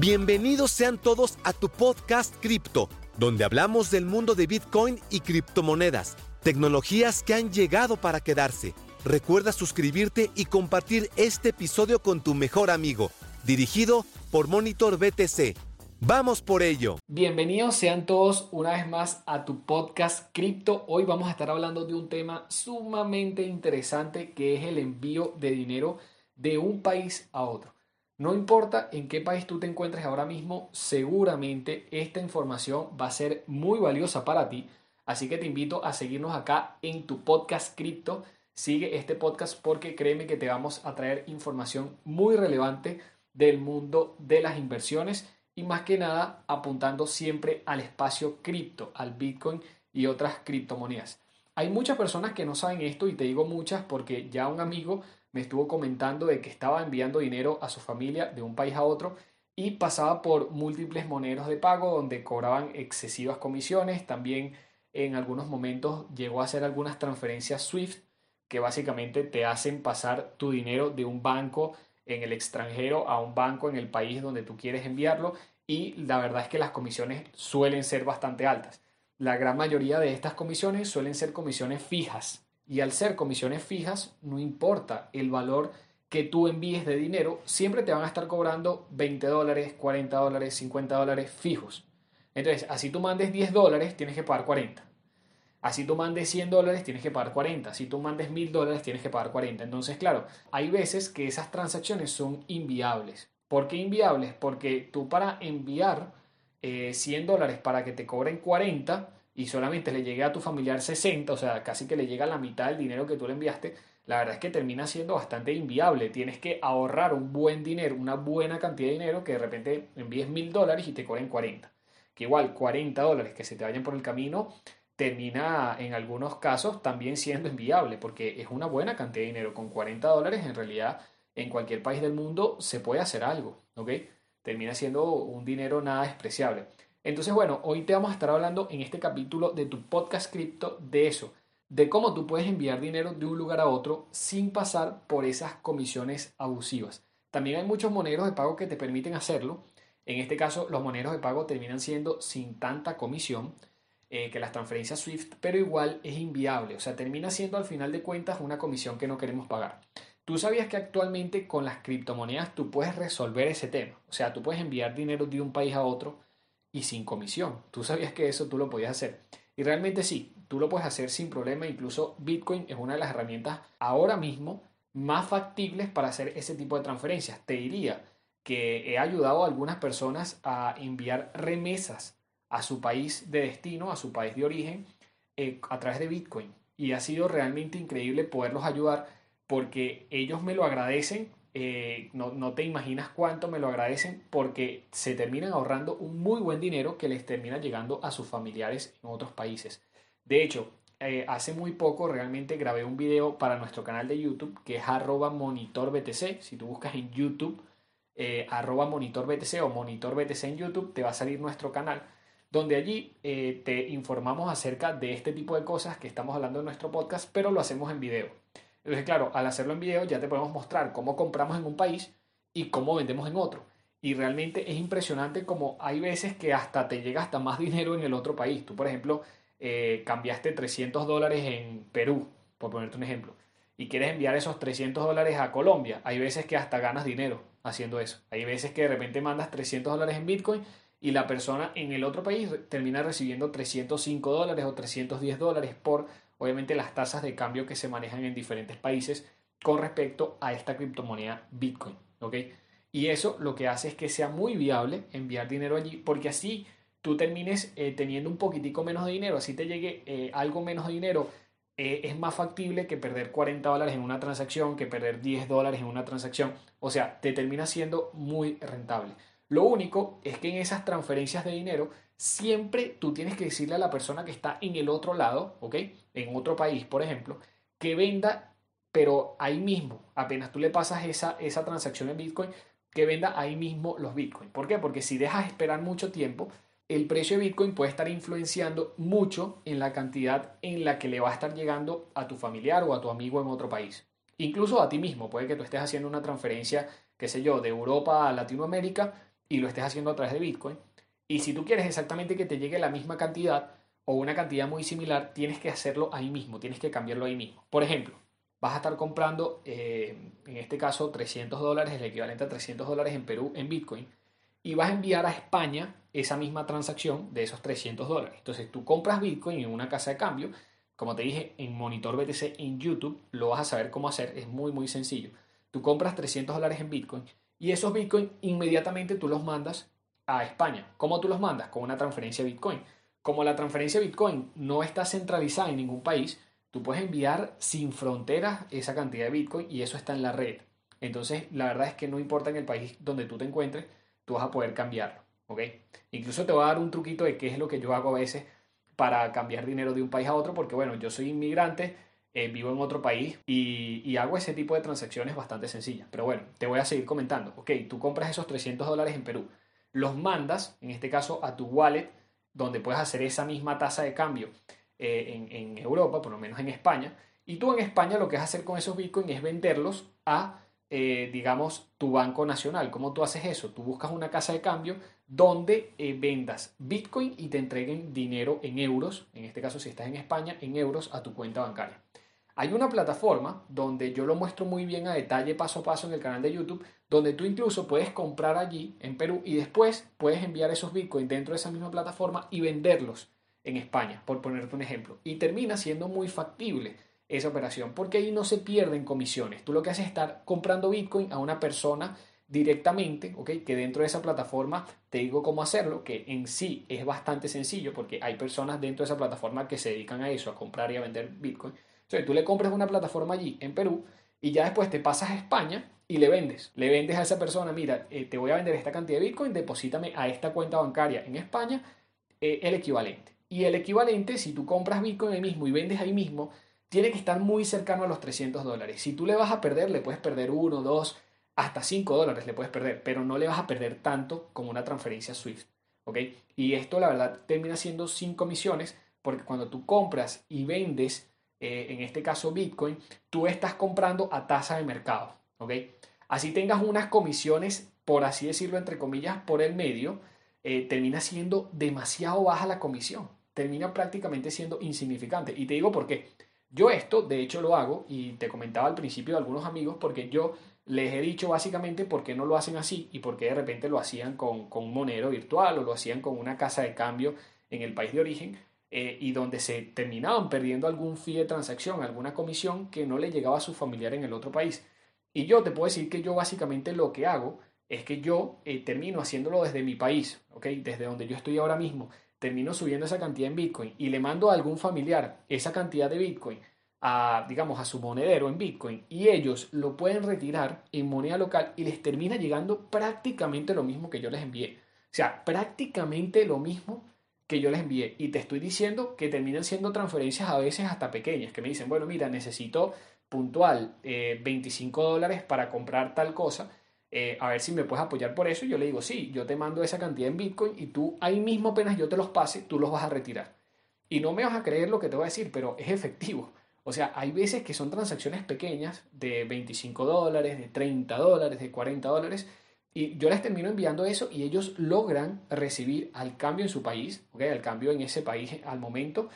Bienvenidos sean todos a tu podcast Cripto, donde hablamos del mundo de Bitcoin y criptomonedas, tecnologías que han llegado para quedarse. Recuerda suscribirte y compartir este episodio con tu mejor amigo, dirigido por Monitor BTC. Vamos por ello. Bienvenidos sean todos una vez más a tu podcast Cripto. Hoy vamos a estar hablando de un tema sumamente interesante que es el envío de dinero de un país a otro. No importa en qué país tú te encuentres ahora mismo, seguramente esta información va a ser muy valiosa para ti. Así que te invito a seguirnos acá en tu podcast Crypto. Sigue este podcast porque créeme que te vamos a traer información muy relevante del mundo de las inversiones y más que nada apuntando siempre al espacio cripto, al Bitcoin y otras criptomonedas. Hay muchas personas que no saben esto y te digo muchas porque ya un amigo me estuvo comentando de que estaba enviando dinero a su familia de un país a otro y pasaba por múltiples moneros de pago donde cobraban excesivas comisiones. También en algunos momentos llegó a hacer algunas transferencias SWIFT que básicamente te hacen pasar tu dinero de un banco en el extranjero a un banco en el país donde tú quieres enviarlo y la verdad es que las comisiones suelen ser bastante altas. La gran mayoría de estas comisiones suelen ser comisiones fijas, y al ser comisiones fijas, no importa el valor que tú envíes de dinero, siempre te van a estar cobrando 20 dólares, 40 dólares, 50 dólares fijos. Entonces, así tú mandes 10 dólares, tienes que pagar 40. Así tú mandes 100 dólares, tienes que pagar 40. Si tú mandes 1000 dólares, tienes que pagar 40. Entonces, claro, hay veces que esas transacciones son inviables. ¿Por qué inviables? Porque tú para enviar 100 eh, dólares para que te cobren 40, y solamente le llegue a tu familiar 60, o sea, casi que le llega la mitad del dinero que tú le enviaste, la verdad es que termina siendo bastante inviable. Tienes que ahorrar un buen dinero, una buena cantidad de dinero que de repente envíes mil dólares y te cobren 40. Que igual 40 dólares que se te vayan por el camino termina en algunos casos también siendo inviable porque es una buena cantidad de dinero. Con 40 dólares en realidad en cualquier país del mundo se puede hacer algo, ¿ok? Termina siendo un dinero nada despreciable. Entonces, bueno, hoy te vamos a estar hablando en este capítulo de tu podcast cripto de eso, de cómo tú puedes enviar dinero de un lugar a otro sin pasar por esas comisiones abusivas. También hay muchos moneros de pago que te permiten hacerlo. En este caso, los moneros de pago terminan siendo sin tanta comisión eh, que las transferencias SWIFT, pero igual es inviable. O sea, termina siendo al final de cuentas una comisión que no queremos pagar. ¿Tú sabías que actualmente con las criptomonedas tú puedes resolver ese tema? O sea, tú puedes enviar dinero de un país a otro y sin comisión. Tú sabías que eso tú lo podías hacer. Y realmente sí, tú lo puedes hacer sin problema. Incluso Bitcoin es una de las herramientas ahora mismo más factibles para hacer ese tipo de transferencias. Te diría que he ayudado a algunas personas a enviar remesas a su país de destino, a su país de origen, eh, a través de Bitcoin. Y ha sido realmente increíble poderlos ayudar porque ellos me lo agradecen eh, no, no, te imaginas cuánto me lo agradecen porque se terminan ahorrando un muy buen dinero que les termina llegando a sus familiares en otros países. De hecho, eh, hace muy poco realmente grabé un video para nuestro canal de YouTube que es arroba monitorbtc. Si tú buscas en YouTube eh, arroba monitorbtc o monitorbtc en YouTube, te va a salir nuestro canal donde allí te informamos acerca de este tipo de cosas que estamos hablando en nuestro podcast, pero lo hacemos en video. Entonces, claro, al hacerlo en video ya te podemos mostrar cómo compramos en un país y cómo vendemos en otro. Y realmente es impresionante como hay veces que hasta te llega hasta más dinero en el otro país. Tú, por ejemplo, eh, cambiaste 300 dólares en Perú, por ponerte un ejemplo, y quieres enviar esos 300 dólares a Colombia. Hay veces que hasta ganas dinero haciendo eso. Hay veces que de repente mandas 300 dólares en Bitcoin y la persona en el otro país termina recibiendo 305 dólares o 310 dólares por obviamente las tasas de cambio que se manejan en diferentes países con respecto a esta criptomoneda Bitcoin. Y eso lo que hace es que sea muy viable enviar dinero allí, porque así tú termines eh, teniendo un poquitico menos de dinero, así te llegue eh, algo menos de dinero, eh, es más factible que perder 40 dólares en una transacción, que perder 10 dólares en una transacción. O sea, te termina siendo muy rentable. Lo único es que en esas transferencias de dinero siempre tú tienes que decirle a la persona que está en el otro lado, ¿ok? En otro país, por ejemplo, que venda, pero ahí mismo, apenas tú le pasas esa, esa transacción en Bitcoin, que venda ahí mismo los Bitcoin. ¿Por qué? Porque si dejas esperar mucho tiempo, el precio de Bitcoin puede estar influenciando mucho en la cantidad en la que le va a estar llegando a tu familiar o a tu amigo en otro país. Incluso a ti mismo, puede que tú estés haciendo una transferencia, qué sé yo, de Europa a Latinoamérica y lo estés haciendo a través de Bitcoin. Y si tú quieres exactamente que te llegue la misma cantidad o una cantidad muy similar, tienes que hacerlo ahí mismo, tienes que cambiarlo ahí mismo. Por ejemplo, vas a estar comprando, eh, en este caso, 300 dólares, el equivalente a 300 dólares en Perú en Bitcoin, y vas a enviar a España esa misma transacción de esos 300 dólares. Entonces tú compras Bitcoin en una casa de cambio, como te dije, en Monitor BTC en YouTube, lo vas a saber cómo hacer, es muy, muy sencillo. Tú compras 300 dólares en Bitcoin y esos Bitcoin inmediatamente tú los mandas a España. ¿Cómo tú los mandas? Con una transferencia Bitcoin. Como la transferencia Bitcoin no está centralizada en ningún país, tú puedes enviar sin fronteras esa cantidad de Bitcoin y eso está en la red. Entonces, la verdad es que no importa en el país donde tú te encuentres, tú vas a poder cambiarlo. ¿ok? Incluso te voy a dar un truquito de qué es lo que yo hago a veces para cambiar dinero de un país a otro, porque bueno, yo soy inmigrante, eh, vivo en otro país y, y, hago ese tipo de transacciones bastante sencillas. Pero bueno, te voy a seguir comentando. Ok, tú compras esos 300 dólares en Perú, los mandas, en este caso, a tu wallet, donde puedes hacer esa misma tasa de cambio eh, en, Europa, por lo menos en España. Y tú en España lo que vas a hacer con esos bitcoins es venderlos a, eh, digamos, tu banco nacional. ¿Cómo tú haces eso? Tú buscas una casa de cambio donde eh, vendas bitcoin y te entreguen dinero en euros, en este caso si estás en España, en euros a tu cuenta bancaria. Hay una plataforma donde yo lo muestro muy bien a detalle paso a paso en el canal de YouTube, donde tú incluso puedes comprar allí en Perú y después puedes enviar esos bitcoins dentro de esa misma plataforma y venderlos en España, por ponerte un ejemplo. Y termina siendo muy factible esa operación, porque ahí no se pierden comisiones. Tú lo que haces es estar comprando bitcoin a una persona directamente, ¿ok? Que dentro de esa plataforma te digo cómo hacerlo, que en sí es bastante sencillo porque hay personas dentro de esa plataforma que se dedican a eso, a comprar y a vender bitcoin sea, tú le compras una plataforma allí en Perú y ya después te pasas a España y le vendes. Le vendes a esa persona, mira, eh, te voy a vender esta cantidad de Bitcoin, deposítame a esta cuenta bancaria en España eh, el equivalente. Y el equivalente, si tú compras Bitcoin ahí mismo y vendes ahí mismo, tiene que estar muy cercano a los 300 dólares. Si tú le vas a perder, le puedes perder 1, 2, hasta 5 dólares le puedes perder, pero no le vas a perder tanto como una transferencia SWIFT. ¿ok? Y esto la verdad termina siendo sin comisiones porque cuando tú compras y vendes eh, en este caso Bitcoin, tú estás comprando a tasa de mercado, ¿ok? Así tengas unas comisiones, por así decirlo, entre comillas, por el medio, eh, termina siendo demasiado baja la comisión, termina prácticamente siendo insignificante. Y te digo por qué. Yo esto, de hecho, lo hago y te comentaba al principio de algunos amigos porque yo les he dicho básicamente por qué no lo hacen así y por qué de repente lo hacían con, con un monero virtual o lo hacían con una casa de cambio en el país de origen eh, y donde se terminaban perdiendo algún fee de transacción, alguna comisión que no le llegaba a su familiar en el otro país. Y yo te puedo decir que yo básicamente lo que hago es que yo eh, termino haciéndolo desde mi país, ¿ok? Desde donde yo estoy ahora mismo, termino subiendo esa cantidad en Bitcoin y le mando a algún familiar esa cantidad de Bitcoin a, digamos, a su monedero en Bitcoin y ellos lo pueden retirar en moneda local y les termina llegando prácticamente lo mismo que yo les envié. O sea, prácticamente lo mismo que yo les envié. Y te estoy diciendo que terminan siendo transferencias a veces hasta pequeñas, que me dicen, bueno, mira, necesito puntual 25 eh, dólares para comprar tal cosa. Eh, a ver si me puedes apoyar por eso. Y yo le digo, sí, yo te mando esa cantidad en Bitcoin y tú ahí mismo apenas yo te los pase, tú los vas a retirar. Y no me vas a creer lo que te voy a decir, pero es efectivo. O sea, hay veces que son transacciones pequeñas de 25 dólares, de 30 dólares, de 40 dólares, y yo les termino enviando eso y ellos logran recibir al cambio en su país, ¿okay? al cambio en ese país al momento,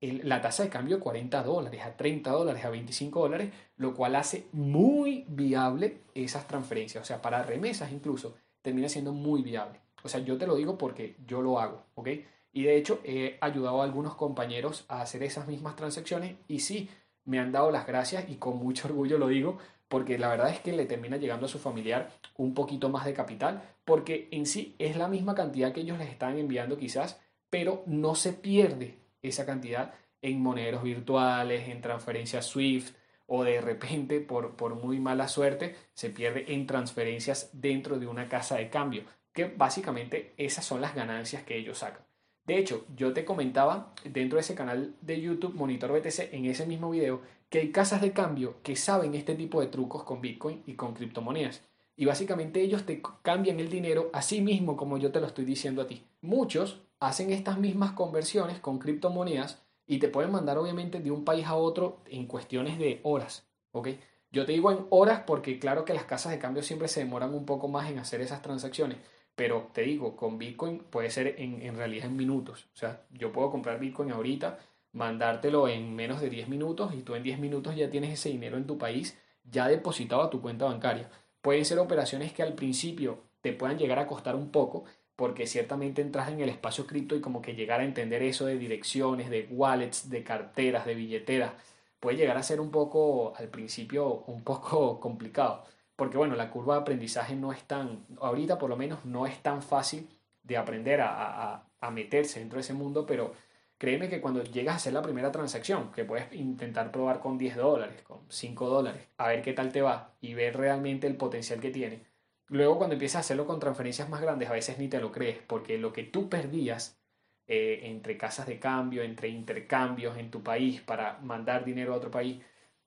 la tasa de cambio de 40 dólares, a 30 dólares, a 25 dólares, lo cual hace muy viable esas transferencias. O sea, para remesas incluso, termina siendo muy viable. O sea, yo te lo digo porque yo lo hago, ¿ok? Y de hecho he ayudado a algunos compañeros a hacer esas mismas transacciones y sí, me han dado las gracias y con mucho orgullo lo digo porque la verdad es que le termina llegando a su familiar un poquito más de capital, porque en sí es la misma cantidad que ellos les están enviando quizás, pero no se pierde esa cantidad en monederos virtuales, en transferencias SWIFT o de repente por, por muy mala suerte se pierde en transferencias dentro de una casa de cambio, que básicamente esas son las ganancias que ellos sacan. De hecho, yo te comentaba dentro de ese canal de YouTube Monitor BTC en ese mismo video que hay casas de cambio que saben este tipo de trucos con Bitcoin y con criptomonedas. Y básicamente ellos te cambian el dinero así mismo como yo te lo estoy diciendo a ti. Muchos hacen estas mismas conversiones con criptomonedas y te pueden mandar obviamente de un país a otro en cuestiones de horas. ¿ok? Yo te digo en horas porque claro que las casas de cambio siempre se demoran un poco más en hacer esas transacciones. Pero te digo, con Bitcoin puede ser en, en realidad en minutos. O sea, yo puedo comprar Bitcoin ahorita, mandártelo en menos de 10 minutos y tú en 10 minutos ya tienes ese dinero en tu país ya depositado a tu cuenta bancaria. Pueden ser operaciones que al principio te puedan llegar a costar un poco, porque ciertamente entras en el espacio cripto y como que llegar a entender eso de direcciones, de wallets, de carteras, de billeteras, puede llegar a ser un poco, al principio, un poco complicado. Porque bueno, la curva de aprendizaje no es tan, ahorita por lo menos no es tan fácil de aprender a, a, meterse dentro de ese mundo, pero créeme que cuando llegas a hacer la primera transacción, que puedes intentar probar con 10 dólares, con 5 dólares, a ver qué tal te va y ver realmente el potencial que tiene, Luego cuando empiezas a hacerlo con transferencias más grandes, a veces ni te lo crees, porque lo que tú perdías eh, entre casas de cambio, entre intercambios en tu país para mandar dinero a otro país,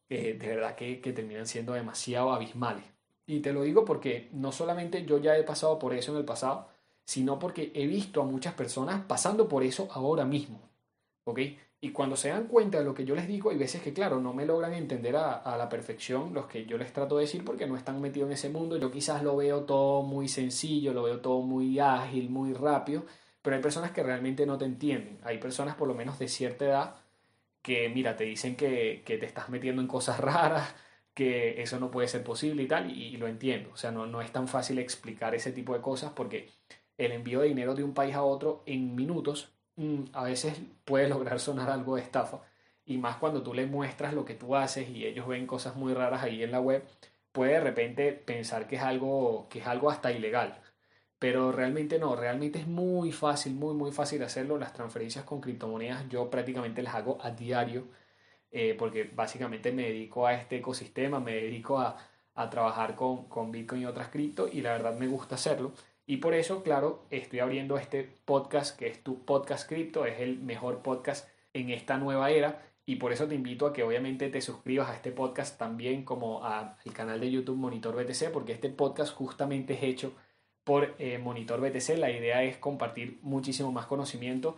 eh, de verdad que, que terminan siendo demasiado abismales. Y te lo digo porque no solamente yo ya he pasado por eso en el pasado, sino porque he visto a muchas personas pasando por eso ahora mismo. ¿Ok? Y cuando se dan cuenta de lo que yo les digo, hay veces que, claro, no me logran entender a, la perfección los que yo les trato de decir porque no están metidos en ese mundo. Yo quizás lo veo todo muy sencillo, lo veo todo muy ágil, muy rápido, pero hay personas que realmente no te entienden. Hay personas, por lo menos de cierta edad, que, mira, te dicen que, te estás metiendo en cosas raras, que eso no puede ser posible y tal, y, lo entiendo. O sea, no, no es tan fácil explicar ese tipo de cosas porque el envío de dinero de un país a otro en minutos Mm, a veces puede lograr sonar algo de estafa. Y más cuando tú les muestras lo que tú haces y ellos ven cosas muy raras ahí en la web, puede de repente pensar que es algo, que es algo hasta ilegal. Pero realmente no, realmente es muy fácil, muy, muy fácil hacerlo. Las transferencias con criptomonedas yo prácticamente las hago a diario eh, porque básicamente me dedico a este ecosistema, me dedico a, a trabajar con, con Bitcoin y otras cripto y la verdad me gusta hacerlo. Y por eso, claro, estoy abriendo este podcast que es tu podcast cripto, es el mejor podcast en esta nueva era. Y por eso te invito a que obviamente te suscribas a este podcast también como al canal de YouTube Monitor BTC, porque este podcast justamente es hecho por eh, Monitor BTC. La idea es compartir muchísimo más conocimiento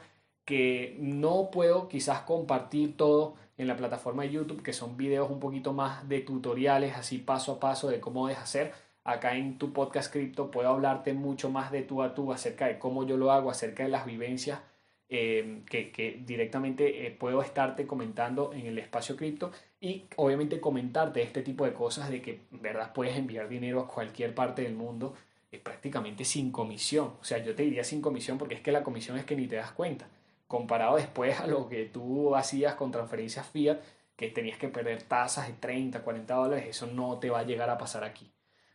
que no puedo quizás compartir todo en la plataforma de YouTube, que son videos un poquito más de tutoriales, así paso a paso de cómo deshacer acá en tu podcast cripto puedo hablarte mucho más de tú a tú acerca de cómo yo lo hago, acerca de las vivencias eh, que, directamente eh, puedo estarte comentando en el espacio cripto y obviamente comentarte este tipo de cosas de que verdad puedes enviar dinero a cualquier parte del mundo es prácticamente sin comisión. O sea, yo te diría sin comisión porque es que la comisión es que ni te das cuenta. Comparado después a lo que tú hacías con transferencias fiat, que tenías que perder tasas de 30, 40 dólares, eso no te va a llegar a pasar aquí.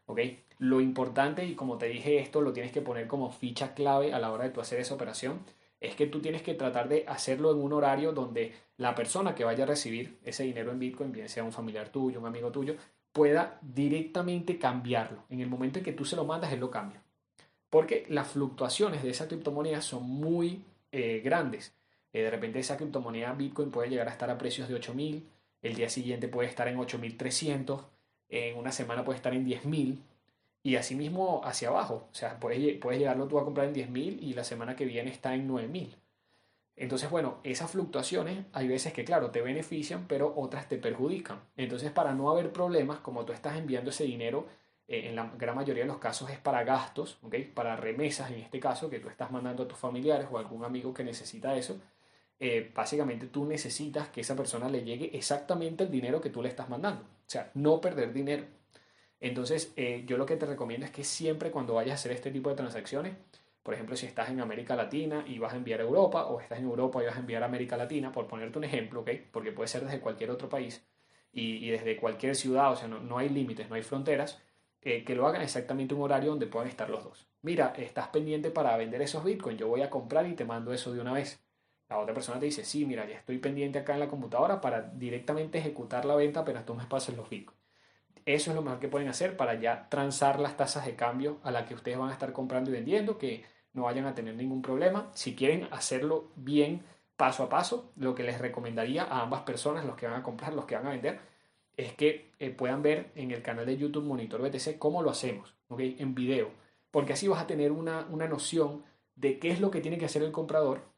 ¿ok? Lo importante, y como te dije esto, lo tienes que poner como ficha clave a la hora de tu hacer esa operación, es que tú tienes que tratar de hacerlo en un horario donde la persona que vaya a recibir ese dinero en Bitcoin, bien sea un familiar tuyo, un amigo tuyo, pueda directamente cambiarlo. En el momento en que tú se lo mandas, él lo cambia. Porque las fluctuaciones de esa criptomoneda son muy eh, grandes. Eh, de repente esa criptomoneda Bitcoin puede llegar a estar a precios de 8.000, el día siguiente puede estar en 8.300, en una semana puede estar en 10.000 y así mismo hacia abajo. O sea, puedes, puedes llegarlo tú a comprar en 10.000 y la semana que viene está en 9.000. Entonces, bueno, esas fluctuaciones hay veces que, claro, te benefician, pero otras te perjudican. Entonces, para no haber problemas, como tú estás enviando ese dinero, eh, en la gran mayoría de los casos es para gastos, ¿ok? Para remesas en este caso, que tú estás mandando a tus familiares o a algún amigo que necesita eso. Eh, básicamente tú necesitas que esa persona le llegue exactamente el dinero que tú le estás mandando. O sea, no perder dinero. Entonces, eh, yo lo que te recomiendo es que siempre cuando vayas a hacer este tipo de transacciones, por ejemplo, si estás en América Latina y vas a enviar a Europa, o estás en Europa y vas a enviar a América Latina, por ponerte un ejemplo, ¿ok? Porque puede ser desde cualquier otro país y, desde cualquier ciudad, o sea, no, hay límites, no hay fronteras, que lo hagan exactamente un horario donde puedan estar los dos. Mira, estás pendiente para vender esos bitcoins, yo voy a comprar y te mando eso de una vez. La otra persona te dice, sí, mira, ya estoy pendiente acá en la computadora para directamente ejecutar la venta, pero tú me pases los bitcoins. Eso es lo mejor que pueden hacer para ya transar las tasas de cambio a las que ustedes van a estar comprando y vendiendo, que no vayan a tener ningún problema. Si quieren hacerlo bien paso a paso, lo que les recomendaría a ambas personas, los que van a comprar, los que van a vender, es que eh, puedan ver en el canal de YouTube Monitor BTC cómo lo hacemos, ¿ok? En video, porque así vas a tener una, una noción de qué es lo que tiene que hacer el comprador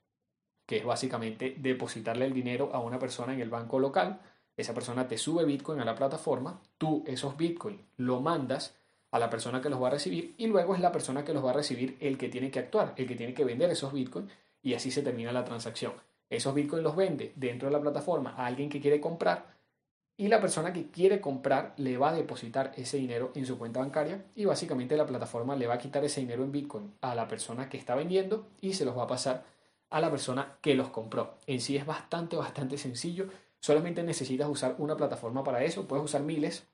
que es básicamente depositarle el dinero a una persona en el banco local. Esa persona te sube Bitcoin a la plataforma, tú esos Bitcoin lo mandas a la persona que los va a recibir y luego es la persona que los va a recibir el que tiene que actuar, el que tiene que vender esos bitcoins y así se termina la transacción. Esos bitcoins los vende dentro de la plataforma a alguien que quiere comprar y la persona que quiere comprar le va a depositar ese dinero en su cuenta bancaria y básicamente la plataforma le va a quitar ese dinero en Bitcoin a la persona que está vendiendo y se los va a pasar a la persona que los compró. En sí es bastante, bastante sencillo. Solamente necesitas usar una plataforma para eso. Puedes usar miles,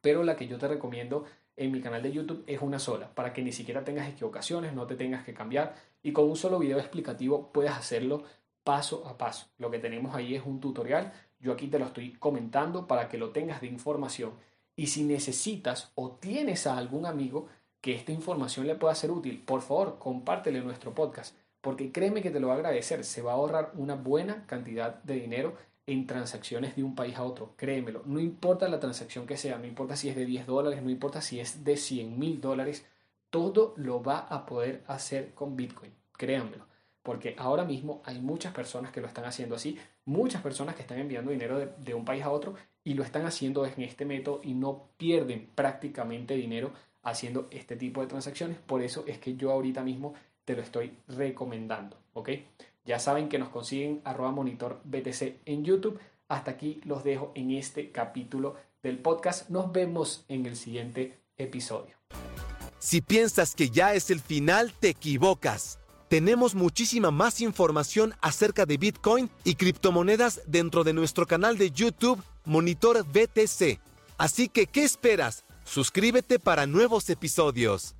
pero la que yo te recomiendo en mi canal de YouTube es una sola, para que ni siquiera tengas equivocaciones, no te tengas que cambiar y con un solo video explicativo puedes hacerlo paso a paso. Lo que tenemos ahí es un tutorial, yo aquí te lo estoy comentando para que lo tengas de información. Y si necesitas o tienes a algún amigo que esta información le pueda ser útil, por favor, compártele nuestro podcast, porque créeme que te lo va a agradecer, se va a ahorrar una buena cantidad de dinero en transacciones de un país a otro, créemelo, no importa la transacción que sea, no importa si es de 10 dólares, no importa si es de 100 mil dólares, todo lo va a poder hacer con Bitcoin, créanmelo, porque ahora mismo hay muchas personas que lo están haciendo así, muchas personas que están enviando dinero de, un país a otro y lo están haciendo en este método y no pierden prácticamente dinero haciendo este tipo de transacciones, por eso es que yo ahorita mismo te lo estoy recomendando, ¿ok? Ya saben que nos consiguen arroba monitor BTC en YouTube. Hasta aquí los dejo en este capítulo del podcast. Nos vemos en el siguiente episodio. Si piensas que ya es el final, te equivocas. Tenemos muchísima más información acerca de Bitcoin y criptomonedas dentro de nuestro canal de YouTube Monitor BTC. Así que, ¿qué esperas? Suscríbete para nuevos episodios.